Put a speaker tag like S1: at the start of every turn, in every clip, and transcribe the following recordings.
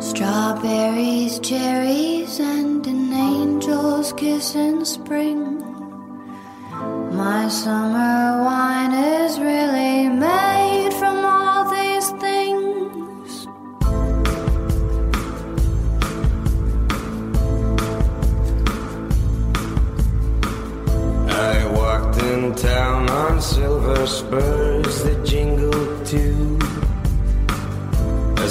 S1: Strawberries, cherries, and an angel's kiss in spring. My summer wine is really made from all these things.
S2: I walked in town on silver spurs that jingled to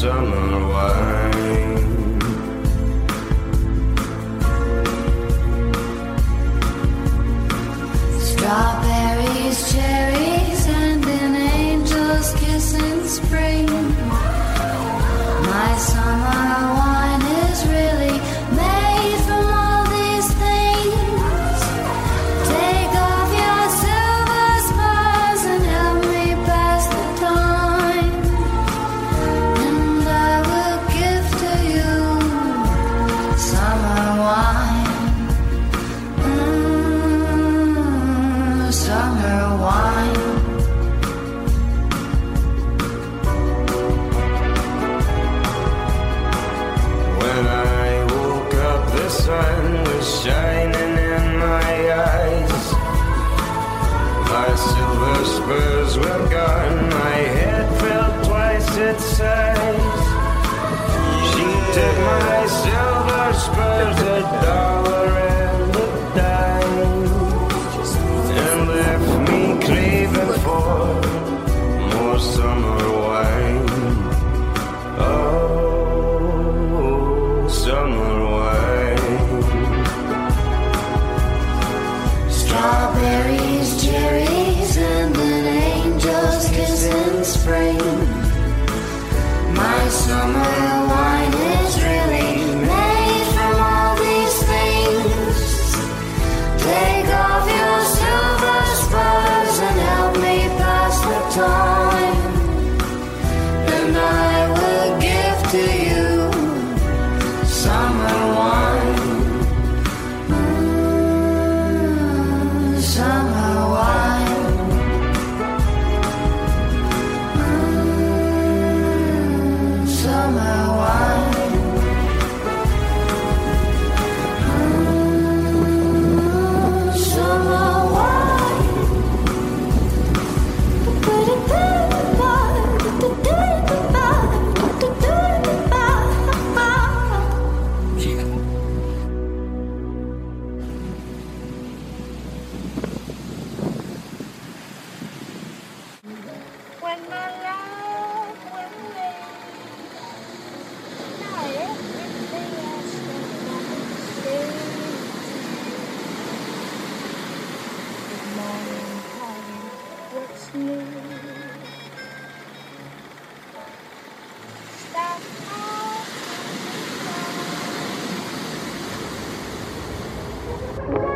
S1: summer
S2: wild.
S1: Strawberries, cherries, and then angel's kiss in spring. My summer.
S3: Bye.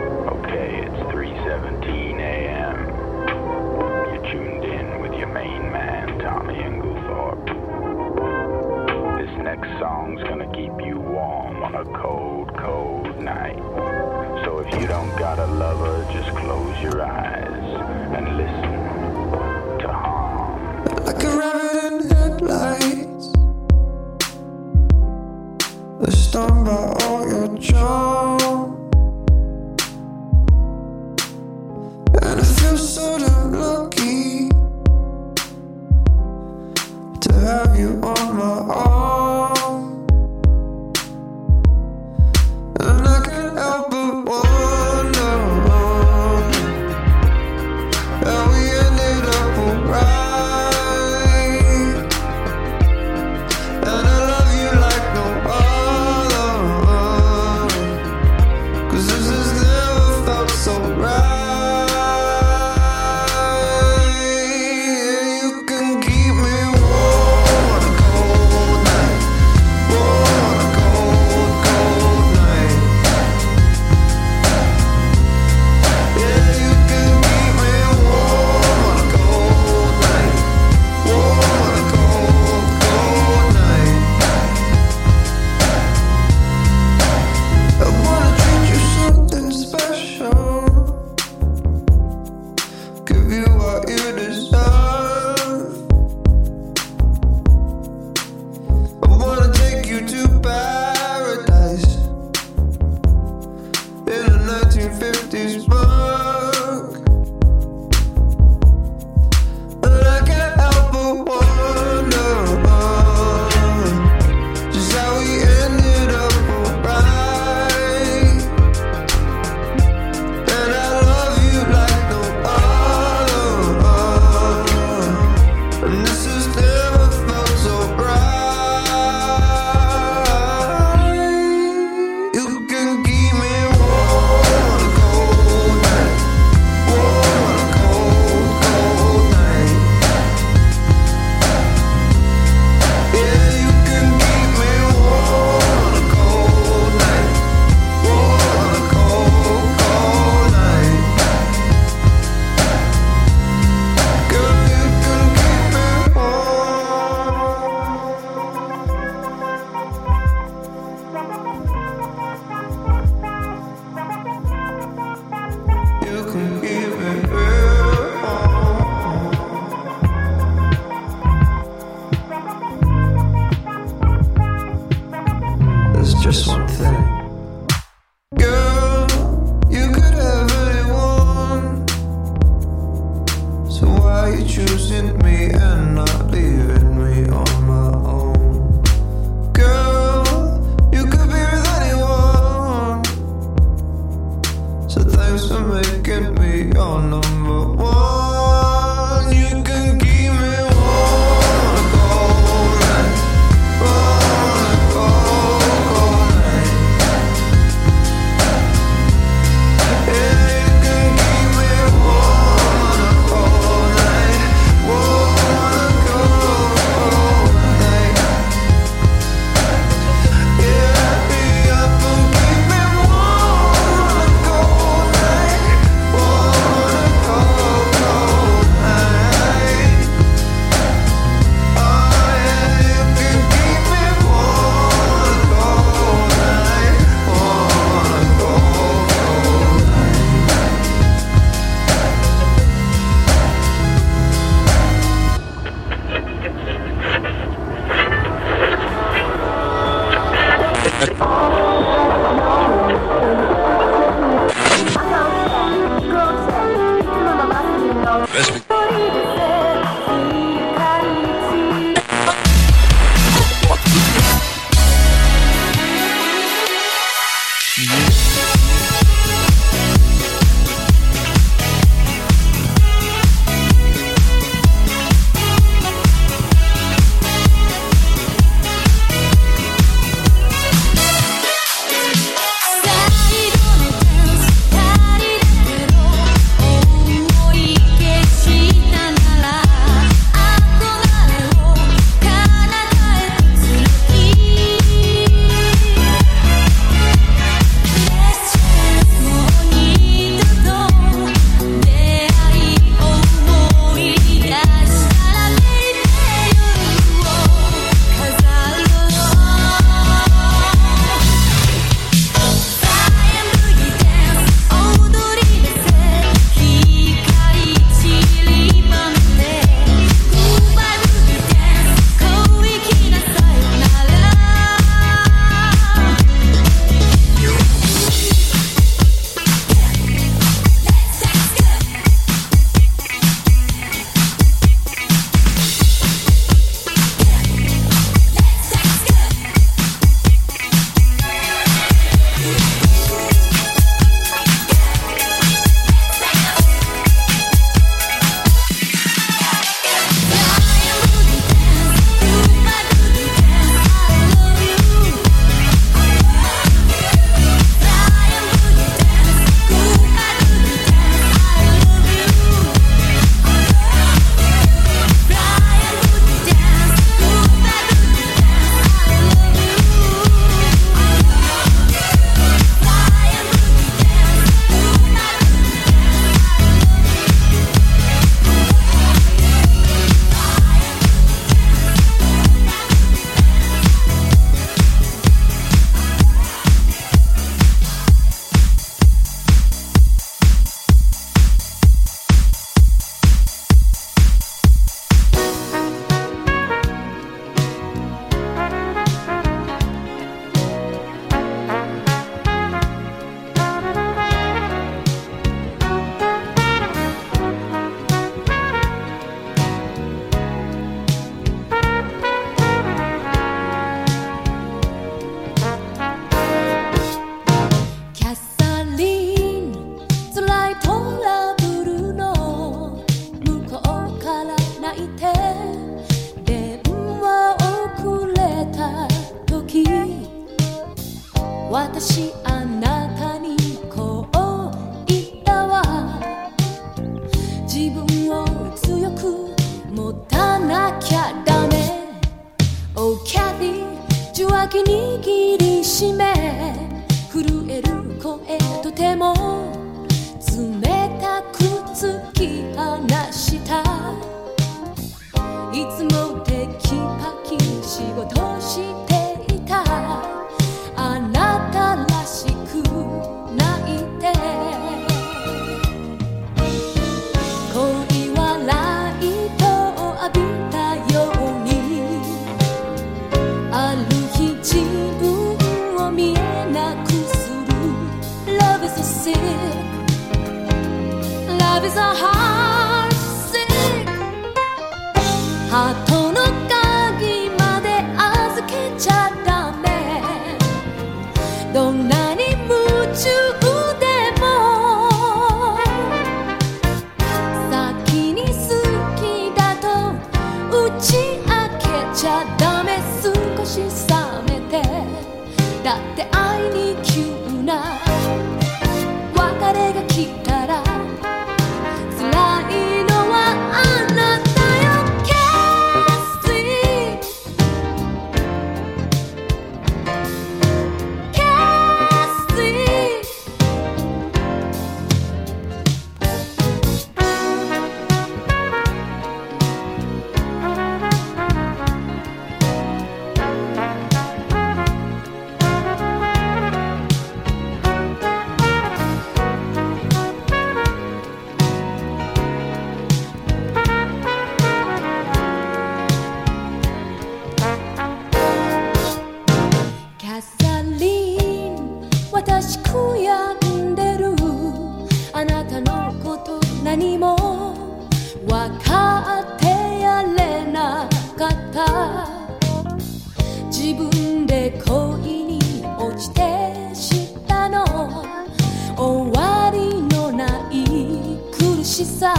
S3: し
S4: さ。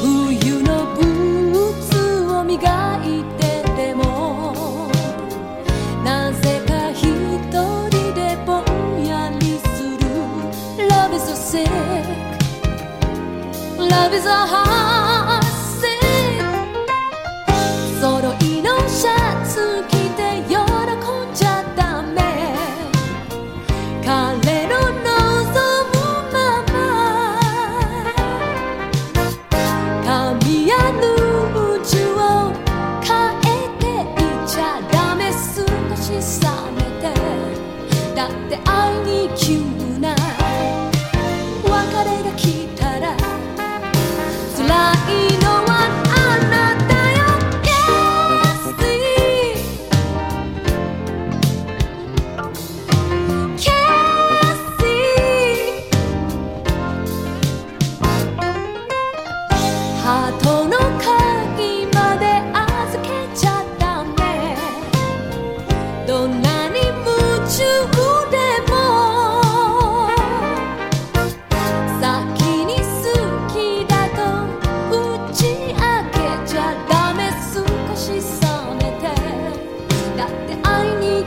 S4: 冬のブーツを磨いててもなぜか一人でぼんやりする。Love is a sick Love is a heart you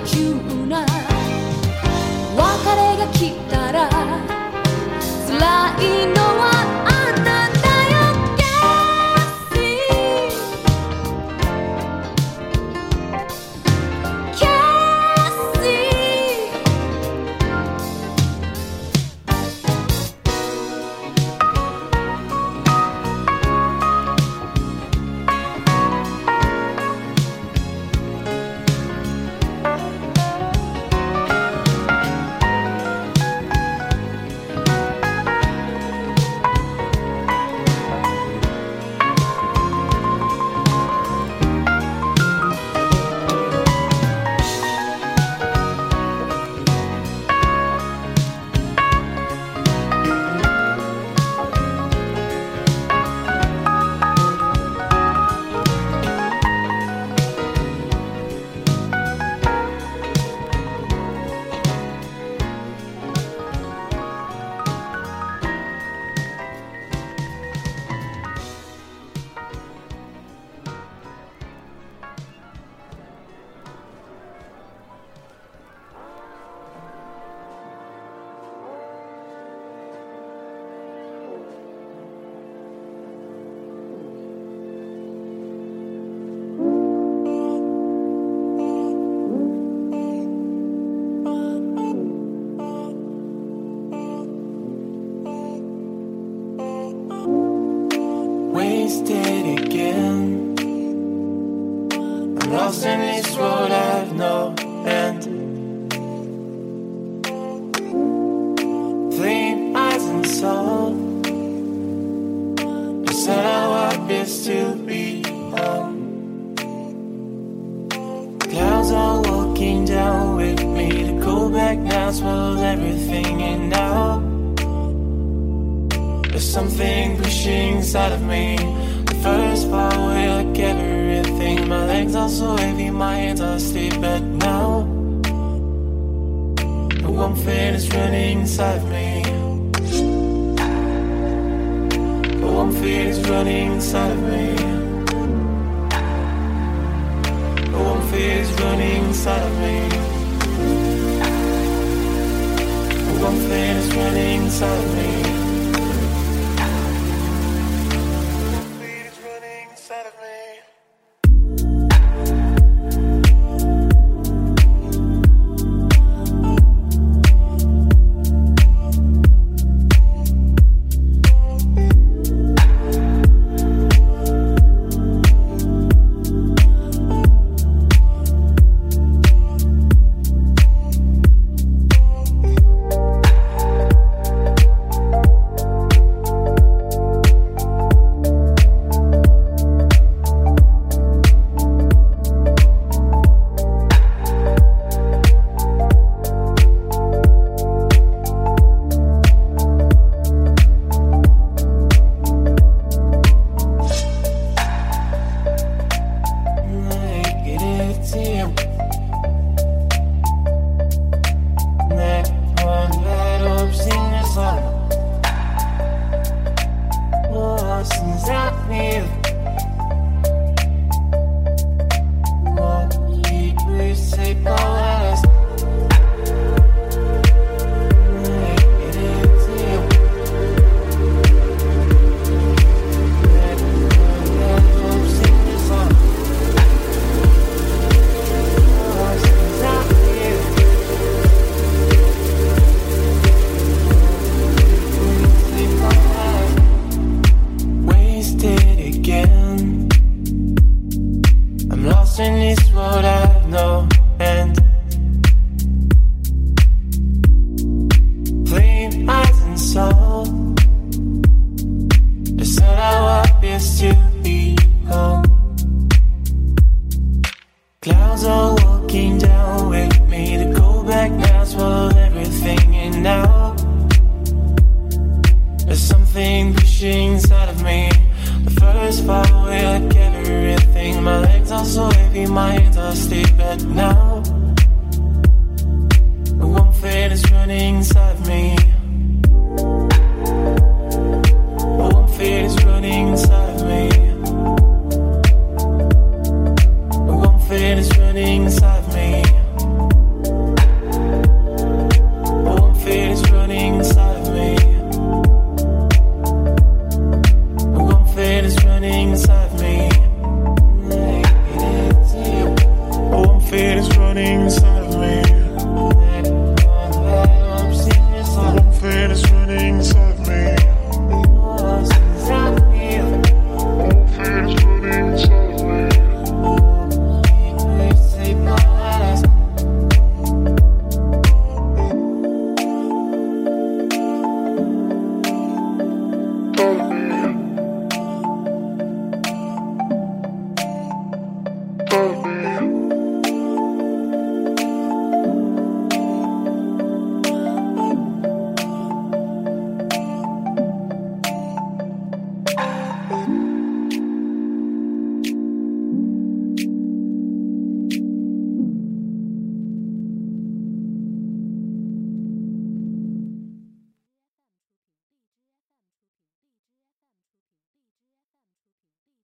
S4: 急な別れが来たら辛
S5: いの now, swallows everything in now. There's something pushing inside of me. The first part away like everything. My legs are so heavy, my hands are asleep, but now the warm feeling is running inside of me. The warm feeling is running inside of me. The warm feeling is running inside of me. Feeling is running inside me. Inside of me.